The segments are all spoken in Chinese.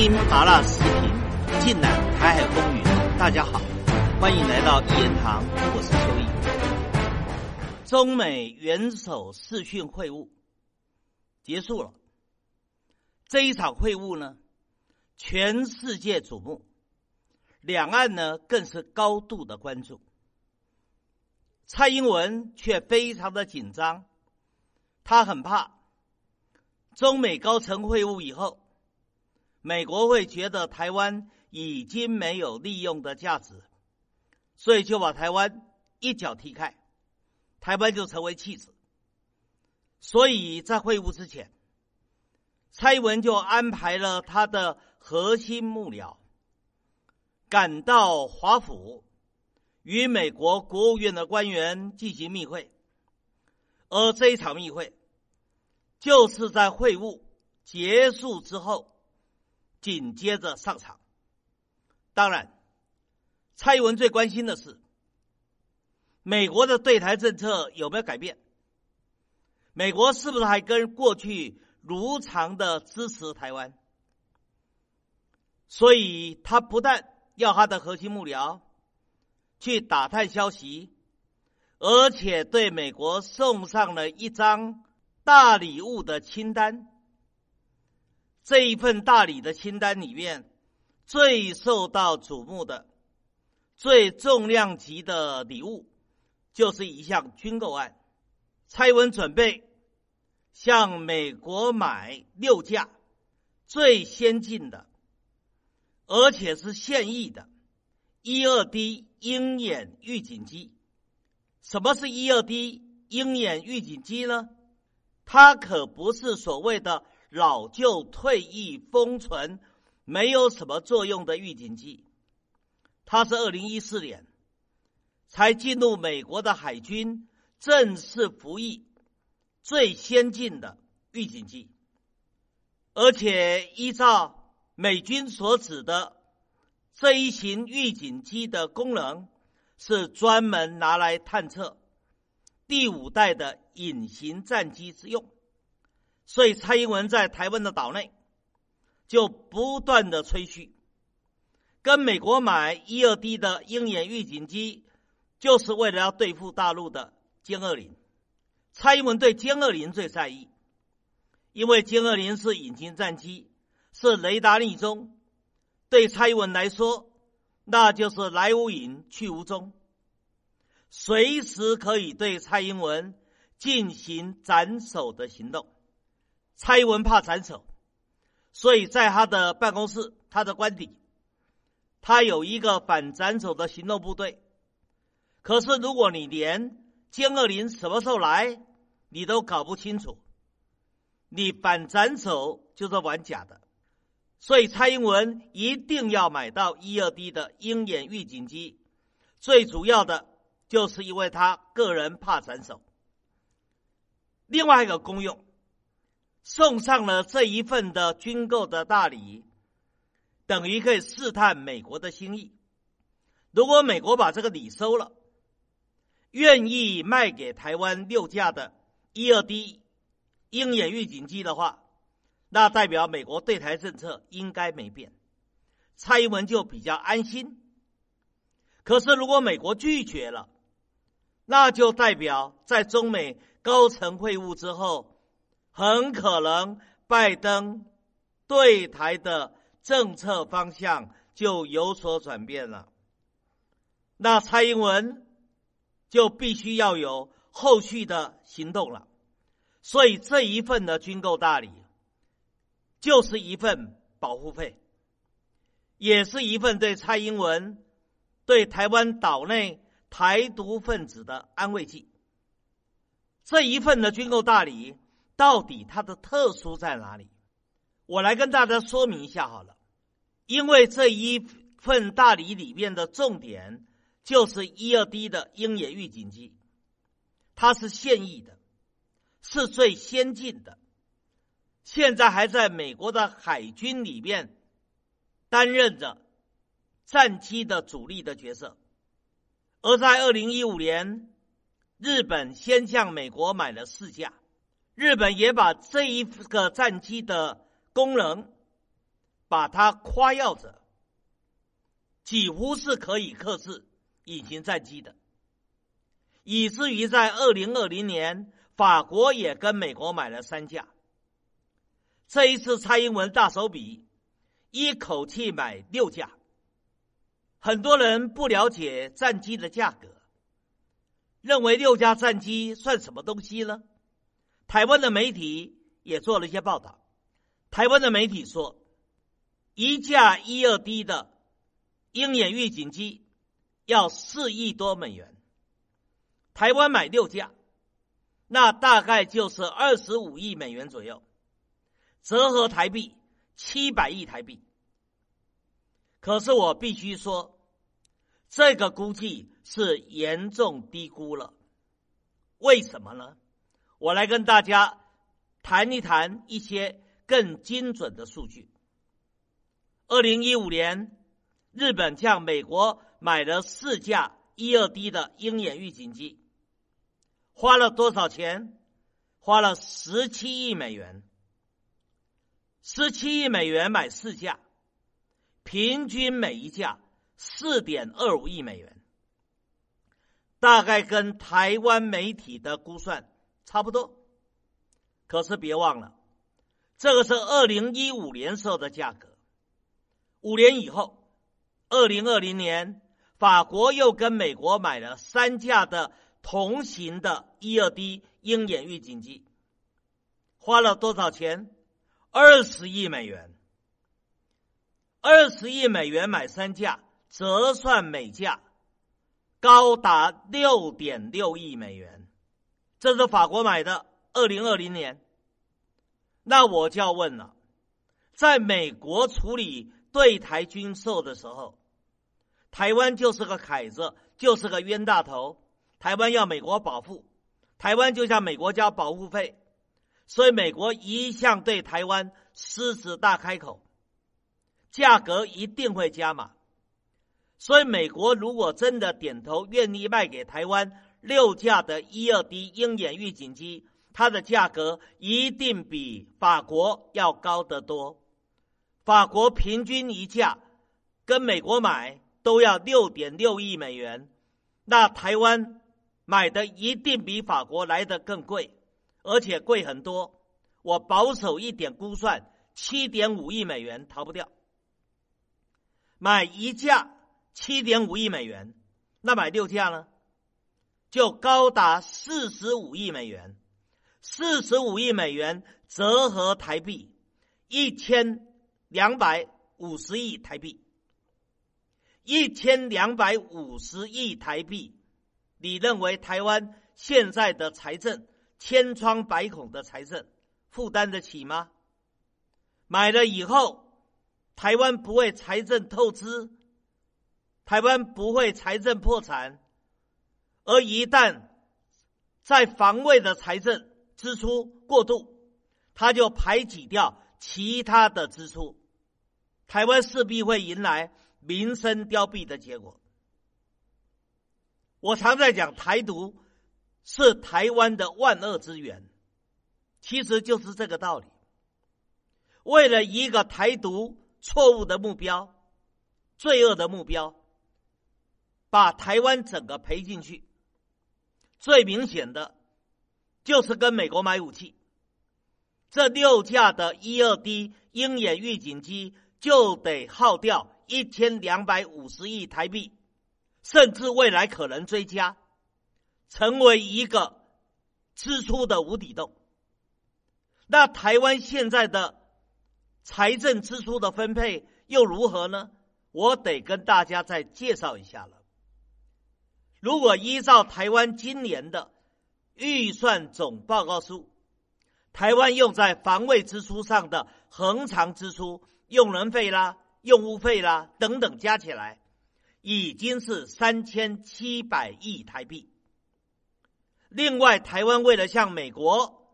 听麻辣视频，尽览台海风云。大家好，欢迎来到一言堂，我是邱毅。中美元首视讯会晤结束了，这一场会晤呢，全世界瞩目，两岸呢更是高度的关注。蔡英文却非常的紧张，他很怕中美高层会晤以后。美国会觉得台湾已经没有利用的价值，所以就把台湾一脚踢开，台湾就成为弃子。所以在会晤之前，蔡英文就安排了他的核心幕僚赶到华府，与美国国务院的官员进行密会，而这一场密会就是在会晤结束之后。紧接着上场。当然，蔡英文最关心的是美国的对台政策有没有改变？美国是不是还跟过去如常的支持台湾？所以他不但要他的核心幕僚去打探消息，而且对美国送上了一张大礼物的清单。这一份大礼的清单里面，最受到瞩目的、最重量级的礼物，就是一项军购案。蔡文准备向美国买六架最先进的，而且是现役的一二 D 鹰眼预警机。什么是一二 D 鹰眼预警机呢？它可不是所谓的。老旧、退役、封存，没有什么作用的预警机，它是二零一四年才进入美国的海军正式服役最先进的预警机，而且依照美军所指的这一型预警机的功能，是专门拿来探测第五代的隐形战机之用。所以，蔡英文在台湾的岛内就不断的吹嘘，跟美国买一二 D 的鹰眼预警机，就是为了要对付大陆的歼二零。蔡英文对歼二零最在意，因为歼二零是隐形战机，是雷达逆中，对蔡英文来说，那就是来无影去无踪，随时可以对蔡英文进行斩首的行动。蔡英文怕斩首，所以在他的办公室、他的官邸，他有一个反斩首的行动部队。可是，如果你连歼二零什么时候来，你都搞不清楚，你反斩首就是玩假的。所以，蔡英文一定要买到一二 D 的鹰眼预警机，最主要的就是因为他个人怕斩首。另外一个功用。送上了这一份的军购的大礼，等于可以试探美国的心意。如果美国把这个礼收了，愿意卖给台湾六架的一二 D 鹰眼预警机的话，那代表美国对台政策应该没变，蔡英文就比较安心。可是如果美国拒绝了，那就代表在中美高层会晤之后。很可能拜登对台的政策方向就有所转变了，那蔡英文就必须要有后续的行动了。所以这一份的军购大礼，就是一份保护费，也是一份对蔡英文、对台湾岛内台独分子的安慰剂。这一份的军购大礼。到底它的特殊在哪里？我来跟大家说明一下好了。因为这一份大礼里面的重点就是一二 D 的鹰眼预警机，它是现役的，是最先进的，现在还在美国的海军里面担任着战机的主力的角色。而在二零一五年，日本先向美国买了四架。日本也把这一个战机的功能把它夸耀着，几乎是可以克制隐形战机的，以至于在二零二零年，法国也跟美国买了三架。这一次蔡英文大手笔，一口气买六架。很多人不了解战机的价格，认为六架战机算什么东西呢？台湾的媒体也做了一些报道。台湾的媒体说，一架一二 D 的鹰眼预警机要四亿多美元。台湾买六架，那大概就是二十五亿美元左右，折合台币七百亿台币。可是我必须说，这个估计是严重低估了。为什么呢？我来跟大家谈一谈一些更精准的数据。二零一五年，日本向美国买了四架一二 D 的鹰眼预警机，花了多少钱？花了十七亿美元。十七亿美元买四架。平均每一架四点二五亿美元，大概跟台湾媒体的估算差不多。可是别忘了，这个是二零一五年时候的价格。五年以后，二零二零年，法国又跟美国买了三架的同型的一二 D 鹰眼预警机，花了多少钱？二十亿美元。二十亿美元买三架，折算每架高达六点六亿美元。这是法国买的，二零二零年。那我就要问了，在美国处理对台军售的时候，台湾就是个凯子，就是个冤大头。台湾要美国保护，台湾就向美国交保护费，所以美国一向对台湾狮子大开口。价格一定会加码，所以美国如果真的点头愿意卖给台湾六架的一二 D 鹰眼预警机，它的价格一定比法国要高得多。法国平均一架跟美国买都要六点六亿美元，那台湾买的一定比法国来的更贵，而且贵很多。我保守一点估算，七点五亿美元逃不掉。买一架七点五亿美元，那买六架呢，就高达四十五亿美元。四十五亿美元折合台币一千两百五十亿台币，一千两百五十亿台币，你认为台湾现在的财政千疮百孔的财政负担得起吗？买了以后。台湾不会财政透支，台湾不会财政破产，而一旦在防卫的财政支出过度，它就排挤掉其他的支出，台湾势必会迎来民生凋敝的结果。我常在讲台独是台湾的万恶之源，其实就是这个道理。为了一个台独。错误的目标，罪恶的目标，把台湾整个赔进去。最明显的，就是跟美国买武器。这六架的一二 D 鹰眼预警机就得耗掉一千两百五十亿台币，甚至未来可能追加，成为一个支出的无底洞。那台湾现在的。财政支出的分配又如何呢？我得跟大家再介绍一下了。如果依照台湾今年的预算总报告书，台湾用在防卫支出上的恒常支出、用人费啦、用物费啦等等加起来，已经是三千七百亿台币。另外，台湾为了向美国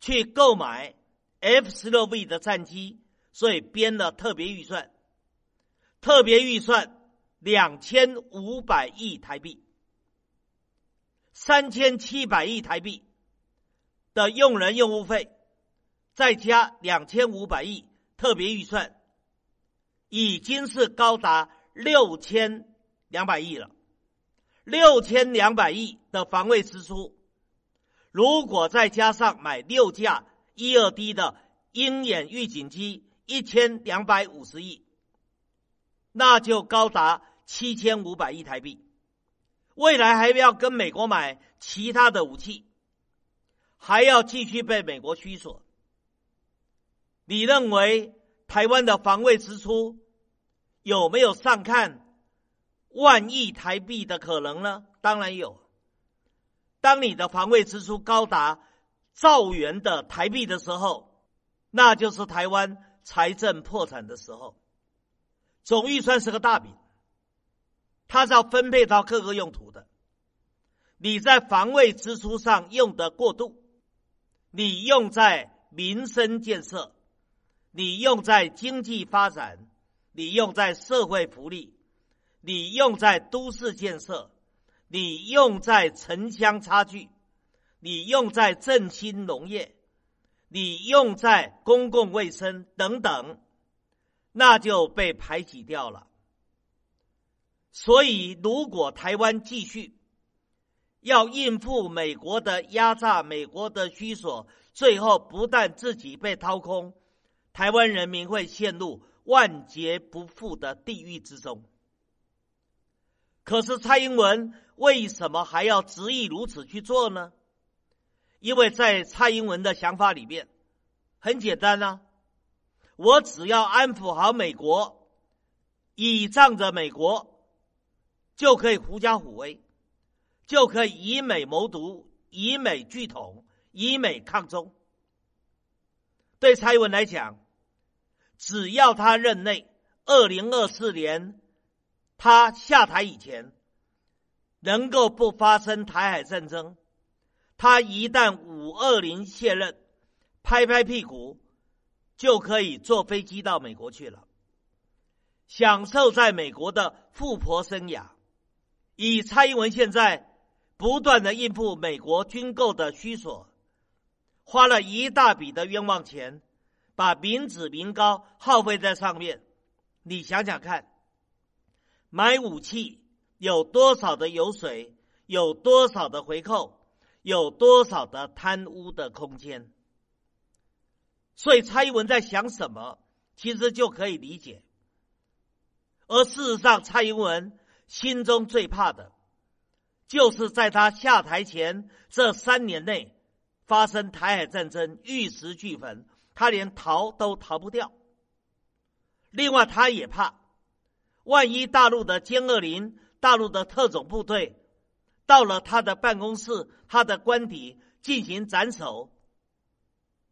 去购买。F 十六 V 的战机，所以编了特别预算，特别预算两千五百亿台币，三千七百亿台币的用人用物费，再加两千五百亿特别预算，已经是高达六千两百亿了。六千两百亿的防卫支出，如果再加上买六架一二 D 的鹰眼预警机，一千两百五十亿，那就高达七千五百亿台币。未来还要跟美国买其他的武器，还要继续被美国驱索。你认为台湾的防卫支出有没有上看万亿台币的可能呢？当然有。当你的防卫支出高达兆元的台币的时候，那就是台湾财政破产的时候。总预算是个大饼。它是要分配到各个用途的。你在防卫支出上用的过度，你用在民生建设，你用在经济发展，你用在社会福利，你用在都市建设，你用在城乡差距，你用在振兴农业，你用在公共卫生等等，那就被排挤掉了。所以，如果台湾继续要应付美国的压榨、美国的需索，最后不但自己被掏空，台湾人民会陷入万劫不复的地狱之中。可是，蔡英文为什么还要执意如此去做呢？因为在蔡英文的想法里面，很简单啊，我只要安抚好美国，倚仗着美国。就可以狐假虎威，就可以以美谋独，以美拒统，以美抗中。对蔡英文来讲，只要他任内，二零二四年他下台以前，能够不发生台海战争，他一旦五二零卸任，拍拍屁股就可以坐飞机到美国去了，享受在美国的富婆生涯。以蔡英文现在不断的应付美国军购的需索，花了一大笔的冤枉钱，把民脂民膏耗费在上面。你想想看，买武器有多少的油水，有多少的回扣，有多少的贪污的空间？所以蔡英文在想什么，其实就可以理解。而事实上，蔡英文。心中最怕的，就是在他下台前这三年内发生台海战争，玉石俱焚，他连逃都逃不掉。另外，他也怕，万一大陆的歼二零、大陆的特种部队到了他的办公室、他的官邸进行斩首，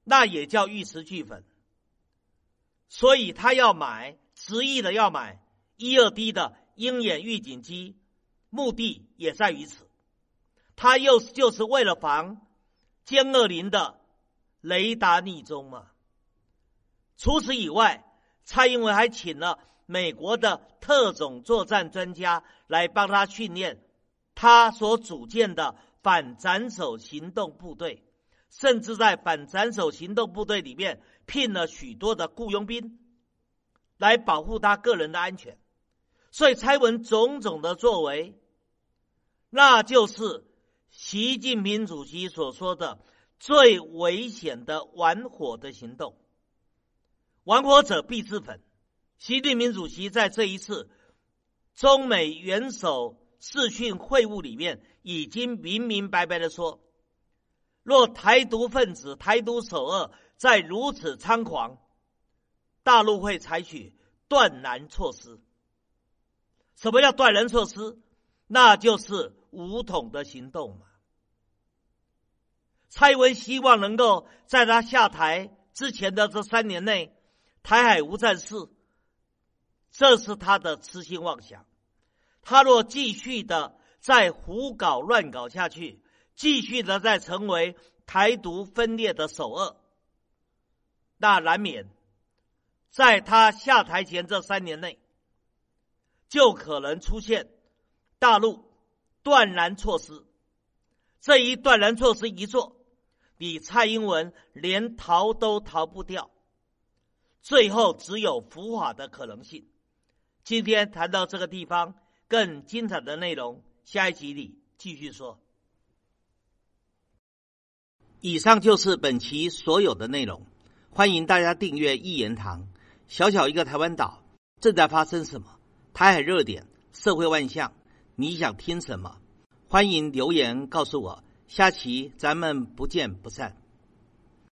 那也叫玉石俱焚。所以他要买，执意的要买一二 D 的。鹰眼预警机，目的也在于此。他又就是为了防歼二零的雷达逆中嘛。除此以外，蔡英文还请了美国的特种作战专家来帮他训练他所组建的反斩首行动部队，甚至在反斩首行动部队里面聘了许多的雇佣兵来保护他个人的安全。所以，蔡文种种的作为，那就是习近平主席所说的最危险的玩火的行动。玩火者必自焚。习近平主席在这一次中美元首视讯会晤里面，已经明明白白的说：若台独分子、台独首恶再如此猖狂，大陆会采取断然措施。什么叫断然措施？那就是武统的行动嘛。蔡英文希望能够在他下台之前的这三年内，台海无战事，这是他的痴心妄想。他若继续的再胡搞乱搞下去，继续的在成为台独分裂的首恶，那难免在他下台前这三年内。就可能出现大陆断然措施，这一断然措施一做，你蔡英文连逃都逃不掉。最后只有伏法的可能性。今天谈到这个地方，更精彩的内容，下一集里继续说。以上就是本期所有的内容，欢迎大家订阅一言堂。小小一个台湾岛，正在发生什么？台海热点，社会万象，你想听什么？欢迎留言告诉我。下期咱们不见不散。